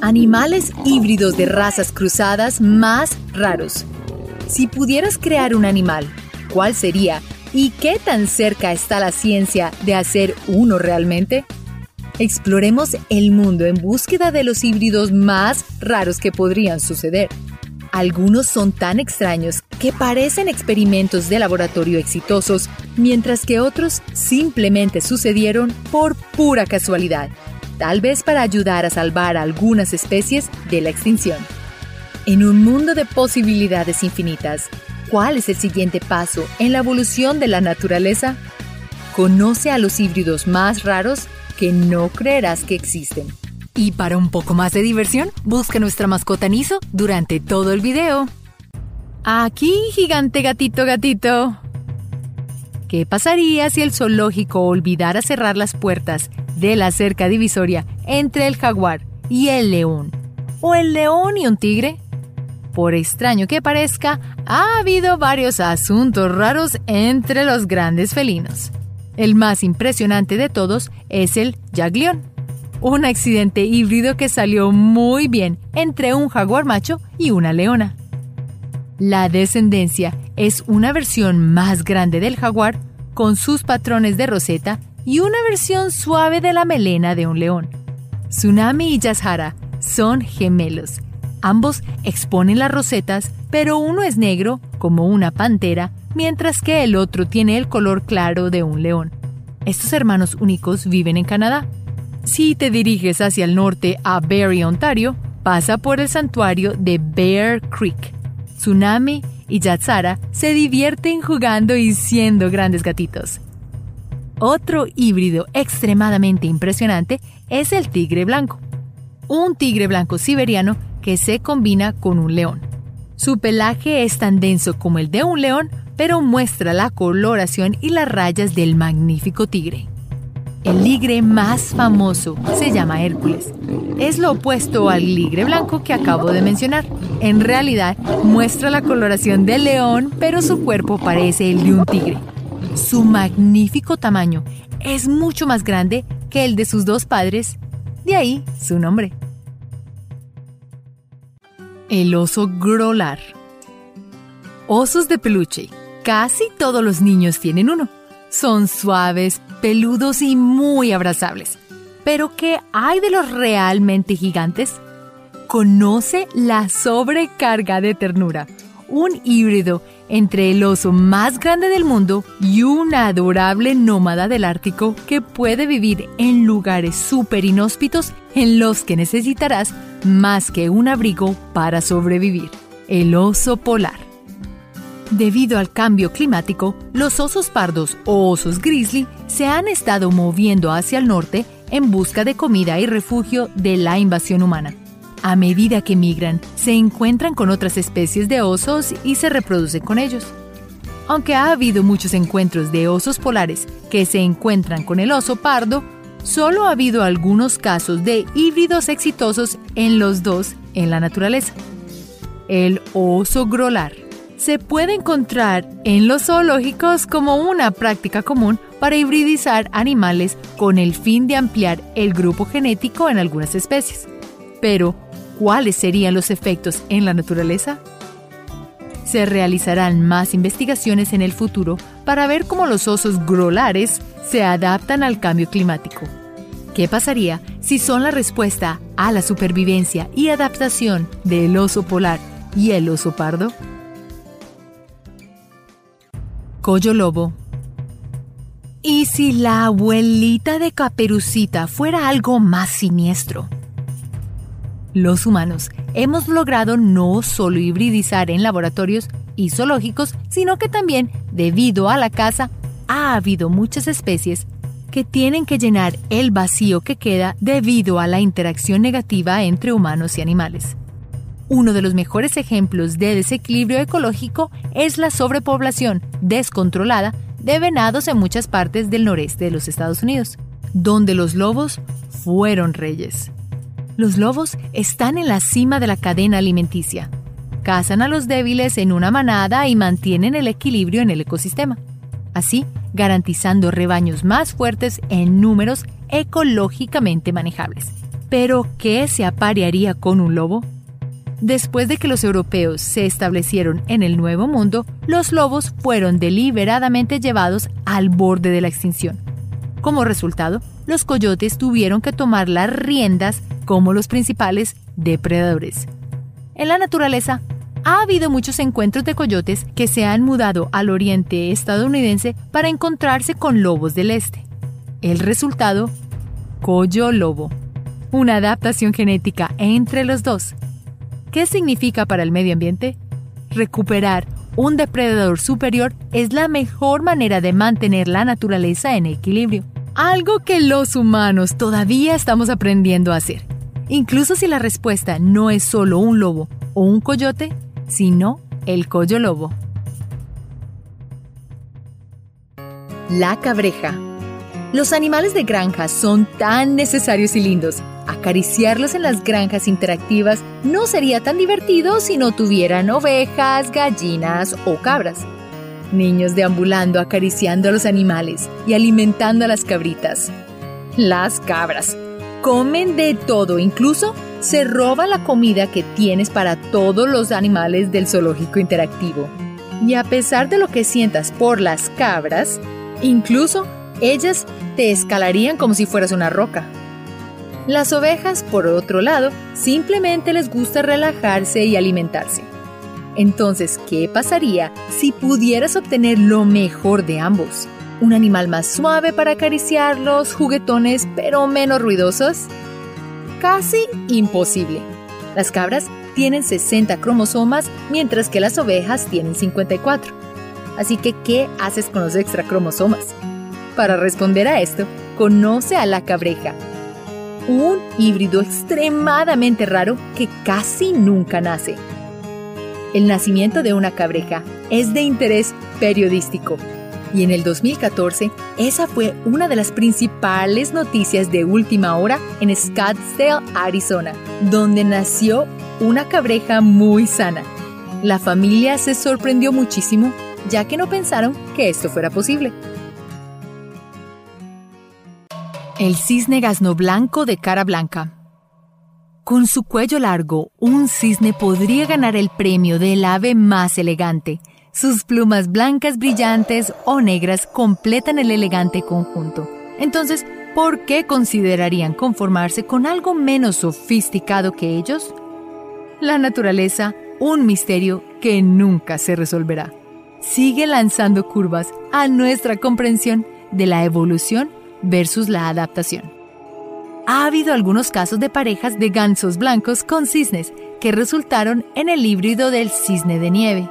Animales híbridos de razas cruzadas más raros. Si pudieras crear un animal, ¿cuál sería? ¿Y qué tan cerca está la ciencia de hacer uno realmente? Exploremos el mundo en búsqueda de los híbridos más raros que podrían suceder. Algunos son tan extraños que parecen experimentos de laboratorio exitosos, mientras que otros simplemente sucedieron por pura casualidad, tal vez para ayudar a salvar a algunas especies de la extinción. En un mundo de posibilidades infinitas, ¿cuál es el siguiente paso en la evolución de la naturaleza? Conoce a los híbridos más raros que no creerás que existen. Y para un poco más de diversión, busca nuestra mascota Niso durante todo el video. Aquí, gigante gatito gatito. ¿Qué pasaría si el zoológico olvidara cerrar las puertas de la cerca divisoria entre el jaguar y el león? ¿O el león y un tigre? Por extraño que parezca, ha habido varios asuntos raros entre los grandes felinos. El más impresionante de todos es el jaglión un accidente híbrido que salió muy bien entre un jaguar macho y una leona. La descendencia es una versión más grande del jaguar con sus patrones de roseta y una versión suave de la melena de un león. Tsunami y Yashara son gemelos. Ambos exponen las rosetas, pero uno es negro, como una pantera, mientras que el otro tiene el color claro de un león. Estos hermanos únicos viven en Canadá si te diriges hacia el norte a Barrie, Ontario, pasa por el santuario de Bear Creek. Tsunami y Yatsara se divierten jugando y siendo grandes gatitos. Otro híbrido extremadamente impresionante es el tigre blanco. Un tigre blanco siberiano que se combina con un león. Su pelaje es tan denso como el de un león, pero muestra la coloración y las rayas del magnífico tigre. El ligre más famoso se llama Hércules. Es lo opuesto al ligre blanco que acabo de mencionar. En realidad, muestra la coloración del león, pero su cuerpo parece el de un tigre. Su magnífico tamaño es mucho más grande que el de sus dos padres, de ahí su nombre. El oso grolar. Osos de peluche. Casi todos los niños tienen uno. Son suaves, peludos y muy abrazables. Pero ¿qué hay de los realmente gigantes? Conoce la sobrecarga de ternura, un híbrido entre el oso más grande del mundo y una adorable nómada del Ártico que puede vivir en lugares súper inhóspitos en los que necesitarás más que un abrigo para sobrevivir, el oso polar. Debido al cambio climático, los osos pardos o osos grizzly se han estado moviendo hacia el norte en busca de comida y refugio de la invasión humana. A medida que migran, se encuentran con otras especies de osos y se reproducen con ellos. Aunque ha habido muchos encuentros de osos polares que se encuentran con el oso pardo, solo ha habido algunos casos de híbridos exitosos en los dos en la naturaleza. El oso grolar se puede encontrar en los zoológicos como una práctica común para hibridizar animales con el fin de ampliar el grupo genético en algunas especies. Pero, ¿cuáles serían los efectos en la naturaleza? Se realizarán más investigaciones en el futuro para ver cómo los osos grolares se adaptan al cambio climático. ¿Qué pasaría si son la respuesta a la supervivencia y adaptación del oso polar y el oso pardo? Coyo Lobo. ¿Y si la abuelita de Caperucita fuera algo más siniestro? Los humanos hemos logrado no solo hibridizar en laboratorios y zoológicos, sino que también, debido a la caza, ha habido muchas especies que tienen que llenar el vacío que queda debido a la interacción negativa entre humanos y animales. Uno de los mejores ejemplos de desequilibrio ecológico es la sobrepoblación descontrolada de venados en muchas partes del noreste de los Estados Unidos, donde los lobos fueron reyes. Los lobos están en la cima de la cadena alimenticia. Cazan a los débiles en una manada y mantienen el equilibrio en el ecosistema, así garantizando rebaños más fuertes en números ecológicamente manejables. ¿Pero qué se aparearía con un lobo? Después de que los europeos se establecieron en el Nuevo Mundo, los lobos fueron deliberadamente llevados al borde de la extinción. Como resultado, los coyotes tuvieron que tomar las riendas como los principales depredadores. En la naturaleza, ha habido muchos encuentros de coyotes que se han mudado al oriente estadounidense para encontrarse con lobos del este. El resultado, coyo lobo, una adaptación genética entre los dos. ¿Qué significa para el medio ambiente? Recuperar un depredador superior es la mejor manera de mantener la naturaleza en equilibrio, algo que los humanos todavía estamos aprendiendo a hacer. Incluso si la respuesta no es solo un lobo o un coyote, sino el collo lobo. La cabreja. Los animales de granja son tan necesarios y lindos. Acariciarlos en las granjas interactivas no sería tan divertido si no tuvieran ovejas, gallinas o cabras. Niños deambulando acariciando a los animales y alimentando a las cabritas. Las cabras. Comen de todo, incluso se roba la comida que tienes para todos los animales del zoológico interactivo. Y a pesar de lo que sientas por las cabras, incluso ellas te escalarían como si fueras una roca. Las ovejas, por otro lado, simplemente les gusta relajarse y alimentarse. Entonces, ¿qué pasaría si pudieras obtener lo mejor de ambos? ¿Un animal más suave para acariciarlos, juguetones pero menos ruidosos? casi imposible. Las cabras tienen 60 cromosomas, mientras que las ovejas tienen 54. Así que, ¿qué haces con los extra cromosomas? Para responder a esto, conoce a la cabreja, un híbrido extremadamente raro que casi nunca nace. El nacimiento de una cabreja es de interés periodístico y en el 2014 esa fue una de las principales noticias de última hora en Scottsdale, Arizona, donde nació una cabreja muy sana. La familia se sorprendió muchísimo ya que no pensaron que esto fuera posible. El cisne gasno blanco de cara blanca. Con su cuello largo, un cisne podría ganar el premio del ave más elegante sus plumas blancas brillantes o negras completan el elegante conjunto. Entonces, ¿por qué considerarían conformarse con algo menos sofisticado que ellos? La naturaleza, un misterio que nunca se resolverá. Sigue lanzando curvas a nuestra comprensión de la evolución versus la adaptación. Ha habido algunos casos de parejas de gansos blancos con cisnes que resultaron en el híbrido del cisne de nieve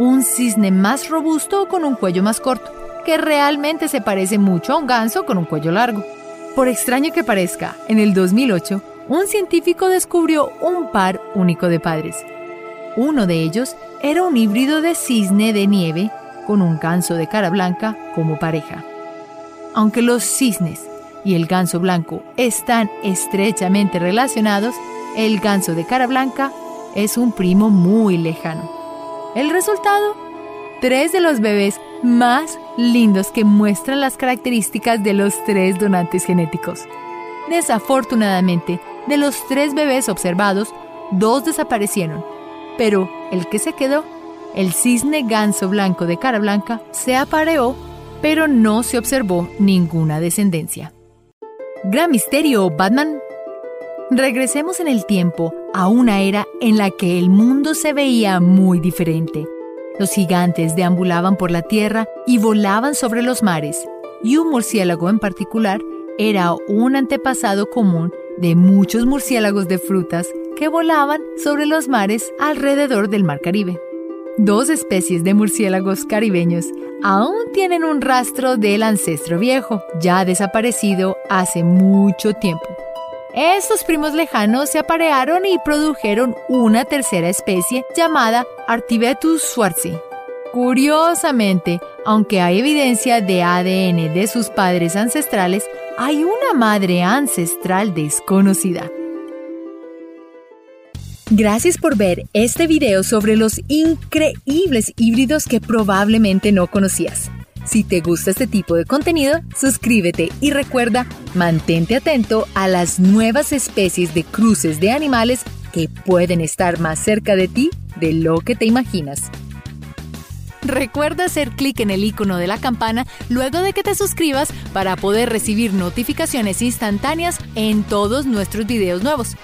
un cisne más robusto con un cuello más corto, que realmente se parece mucho a un ganso con un cuello largo. Por extraño que parezca, en el 2008, un científico descubrió un par único de padres. Uno de ellos era un híbrido de cisne de nieve con un ganso de cara blanca como pareja. Aunque los cisnes y el ganso blanco están estrechamente relacionados, el ganso de cara blanca es un primo muy lejano. El resultado, tres de los bebés más lindos que muestran las características de los tres donantes genéticos. Desafortunadamente, de los tres bebés observados, dos desaparecieron, pero el que se quedó, el cisne ganso blanco de cara blanca, se apareó, pero no se observó ninguna descendencia. Gran misterio, Batman. Regresemos en el tiempo a una era en la que el mundo se veía muy diferente. Los gigantes deambulaban por la tierra y volaban sobre los mares, y un murciélago en particular era un antepasado común de muchos murciélagos de frutas que volaban sobre los mares alrededor del Mar Caribe. Dos especies de murciélagos caribeños aún tienen un rastro del ancestro viejo, ya desaparecido hace mucho tiempo. Estos primos lejanos se aparearon y produjeron una tercera especie llamada Artibetus schwarzi. Curiosamente, aunque hay evidencia de ADN de sus padres ancestrales, hay una madre ancestral desconocida. Gracias por ver este video sobre los increíbles híbridos que probablemente no conocías. Si te gusta este tipo de contenido, suscríbete y recuerda, mantente atento a las nuevas especies de cruces de animales que pueden estar más cerca de ti de lo que te imaginas. Recuerda hacer clic en el icono de la campana luego de que te suscribas para poder recibir notificaciones instantáneas en todos nuestros videos nuevos.